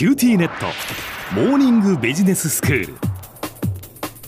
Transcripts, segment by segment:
QTnet。モーニングビジネススクール。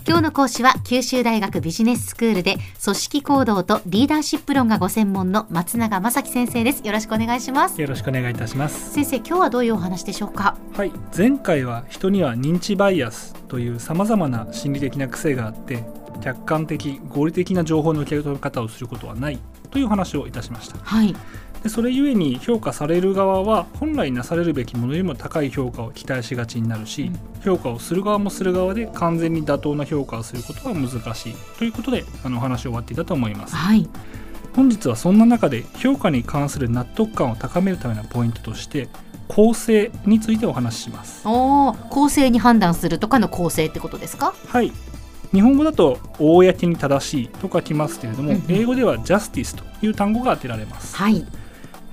今日の講師は九州大学ビジネススクールで組織行動とリーダーシップ論がご専門の松永正樹先生です。よろしくお願いします。よろしくお願いいたします。先生今日はどういうお話でしょうか？はい。前回は人には認知バイアスという様々な心理的な癖があって客観的合理的な情報の受け止め方をすることはないという話をいたしました。はいでそれゆえに評価される側は本来なされるべきものよりも高い評価を期待しがちになるし、うん。評価をする側もする側で完全に妥当な評価をすることは難しい。ということであのお話を終わっていたと思います。はい。本日はそんな中で評価に関する納得感を高めるためのポイントとして公正についてお話しします。おお公正に判断するとかの公正ってことですか？はい。日本語だと公に正しいと書きますけれども、うんうん。英語では justice という単語が当てられます。はい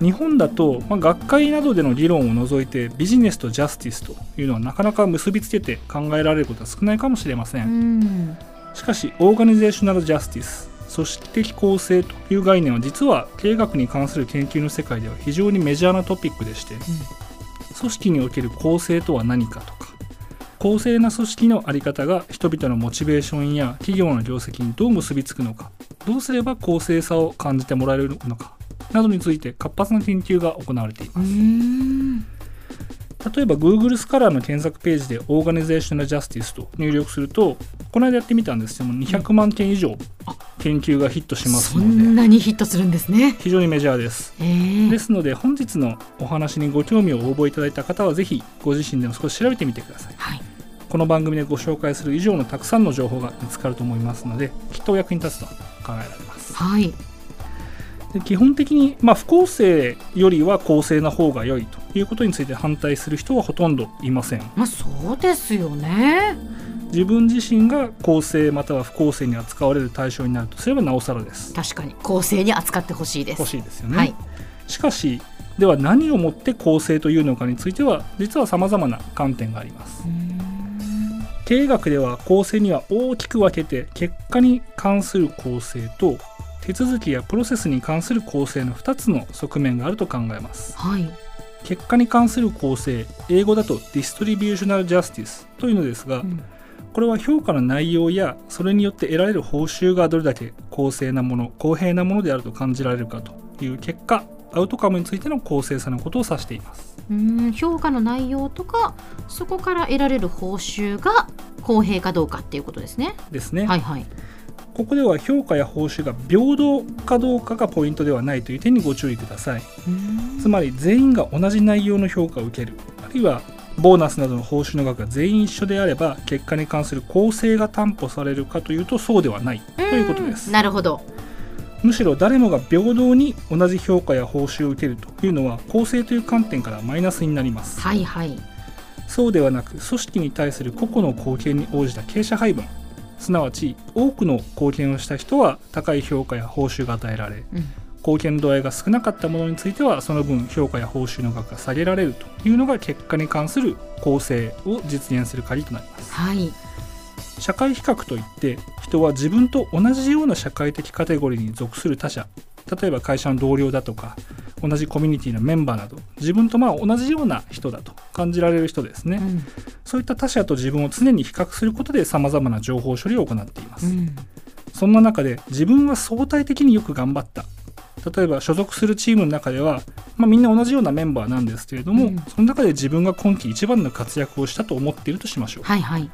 日本だと、まあ、学会などでの議論を除いてビジネスとジャスティスというのはなかなか結びつけて考えられることは少ないかもしれませ、うん。んしかしオーガニゼーショナルジャスティス組織的公正という概念は実は経営学に関する研究の世界では非常にメジャーなトピックでして、組織における公正とは何かとか公正な組織の在り方が人々のモチベーションや企業の業績にどう結びつくのかどうすれば公正さを感じてもらえるのかなどについて活発な研究が行われていまうすん。例えば Google スカラーの検索ページでオーガニゼーショナルジャスティスと入力するとこの間やってみたんですけども200万件以上研究がヒットしますそので。んなにヒットするんですね。非常にメジャーです。えーですので本日のお話にご興味を応募いただいた方はぜひご自身でも少し調べてみてください。はい。この番組でご紹介する以上のたくさんの情報が見つかると思いますのできっとお役に立つと考えられます。はいで基本的に、まあ、不公正よりは公正な方が良いということについて反対する人はほとんどいません。まあそうですよね。自分自身が公正または不公正に扱われる対象になるとすればなおさらです。確かに。公正に扱ってほしいです。欲しいですよね、はい。しかしでは何をもって公正というのかについては実は様々な観点があります。経営学では公正には大きく分けて結果に関する公正と手続きやプロセスに関する公正の2つの側面があると考えます。はい。結果に関する公正英語だとディストリビューショナルジャスティスというのですが、うん。これは評価の内容やそれによって得られる報酬がどれだけ公正なもの公平なものであると感じられるかという結果アウトカムについての公正さのことを指しています。うん評価の内容とかそこから得られる報酬が公平かどうかっていうことですね。ですね、はいはいここでは評価や報酬が平等かどうかがポイントではないという点にご注意ください。つまり全員が同じ内容の評価を受ける。あるいはボーナスなどの報酬の額が全員一緒であれば結果に関する公正が担保されるかというとそうではない。ということです。なるほど。むしろ誰もが平等に同じ評価や報酬を受けるというのは公正という観点からマイナスになります。はいはい。そうではなく組織に対する個々の貢献に応じた傾斜配分すなわち多くの貢献をした人は高い評価や報酬が与えられうん。貢献度合いが少なかったものについてはその分評価や報酬の額が下げられるというのが結果に関する公正を実現する鍵となります。はい。社会比較といって人は自分と同じような社会的カテゴリーに属する他者例えば会社の同僚だとか同じコミュニティのメンバーなど自分とまあ同じような人だと感じられる人ですね、うんそういった他者と自分を常に比較することで様々な情報処理を行っています、うん。そんな中で自分は相対的によく頑張った。例えば所属するチームの中では、まあ、みんな同じようなメンバーなんですけれども、うん。その中で自分が今季一番の活躍をしたと思っているとしましょう。はいはい。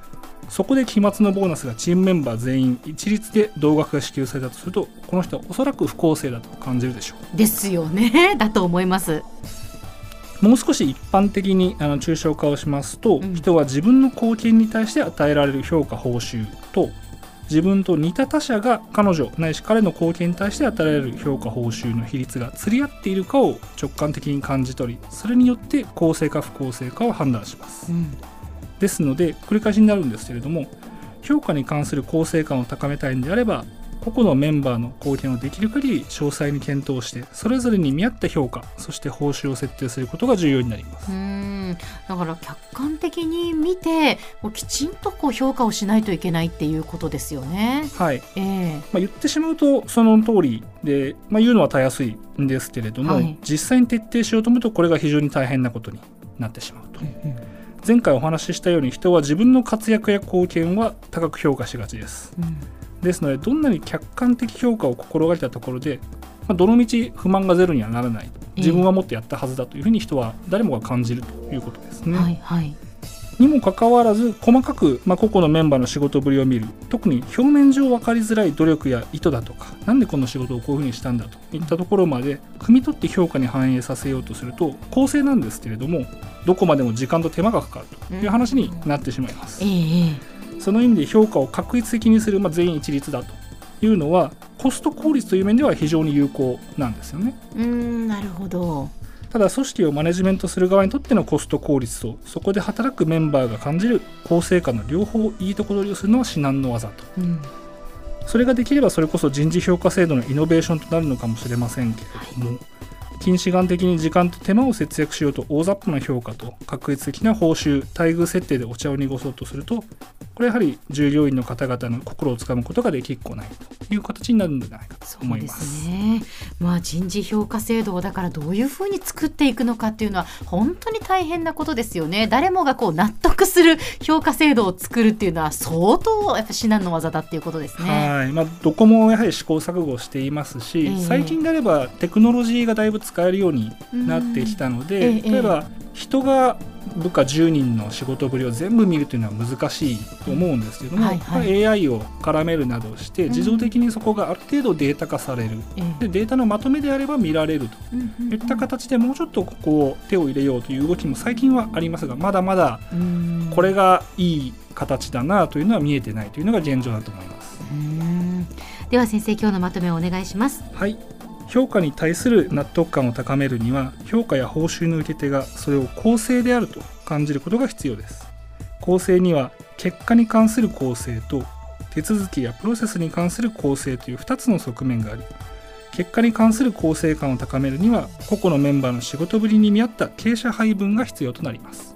そこで期末のボーナスがチームメンバー全員一律で同額が支給されたとするとこの人はおそらく不公正だと感じるでしょですよね。だと思います。うもう少し一般的にあの抽象化をしますと、うん。人は自分の貢献に対して与えられる評価報酬と自分と似た他者が彼女ないし彼の貢献に対して与えられる評価報酬の比率が釣り合っているかを直感的に感じ取りそれによって公正か不公正かを判断します。うん。ですので繰り返しになるんですけれども評価に関する公正感を高めたいんであれば個々のメンバーの貢献をできる限り詳細に検討してそれぞれに見合った評価そして報酬を設定することが重要になります。うーん。だから客観的に見てもうきちんとこう評価をしないといけないっていうことですよね。はい、ええ。まあ、言ってしまうとその通りで、まあ、言うのはたやすいんですけれども、はい。実際に徹底しようと思うとこれが非常に大変なことになってしまうと。前回お話ししたように人は自分の活躍や貢献は高く評価しがちです。うんですのでどんなに客観的評価を心がけたところで、まあ、どのみち不満がゼロにはならない自分はもっとやったはずだというふうに人は誰もが感じるということですね。はいはい。にもかかわらず細かく、まあ、個々のメンバーの仕事ぶりを見る。特に表面上分かりづらい努力や意図だとかなんでこの仕事をこういうふうにしたんだと。いったところまで汲み取って評価に反映させようとすると公正なんですけれどもどこまでも時間と手間がかかるという話になってしまいます。えええその意味で評価を確一的にする、まあ、全員一律だというのはコスト効率という面では非常に有効なんですよね。えうんなるほど。ただ組織をマネジメントする側にとってのコスト効率とそこで働くメンバーが感じる公正感の両方いいとこ取りをするのは至難の技と。うん。それができればそれこそ人事評価制度のイノベーションとなるのかもしれませんけれども、近視眼的に時間と手間を節約しようと大雑把な評価と確率的な報酬待遇設定でお茶を濁そうとするとこれやはり従業員の方々の心をつかむことができっこないという形になるんじゃないかと思います。すね。まあ人事評価制度をだからどういうふうに作っていくのかっていうのは本当に大変なことですよね。誰もがこう納得する評価制度を作るっていうのは相当やっぱ至難の技だっていうことですね。はいまあ、どこもやはり試行錯誤していますし、ええ最近であればテクノロジーがだいぶ使えるようになってきたので、うんええ例えば人が部下10人の仕事ぶりを全部見るというのは難しいと思うんですけども、はいはい。まあ AI を絡めるなどしてん。自動的にそこがある程度データ化される、ええでデータのまとめであれば見られると。うんうんうん。いった形でもうちょっとここを手を入れようという動きも最近はありますがまだまだうん。これがいい形だなというのは見えてないというのが現状だと思います。うんでは先生今日のまとめをお願いします。はい評価に対する納得感を高めるには評価や報酬の受け手がそれを公正であると感じることが必要です。公正には結果に関する公正と手続きやプロセスに関する公正という2つの側面があり結果に関する公正感を高めるには個々のメンバーの仕事ぶりに見合った傾斜配分が必要となります。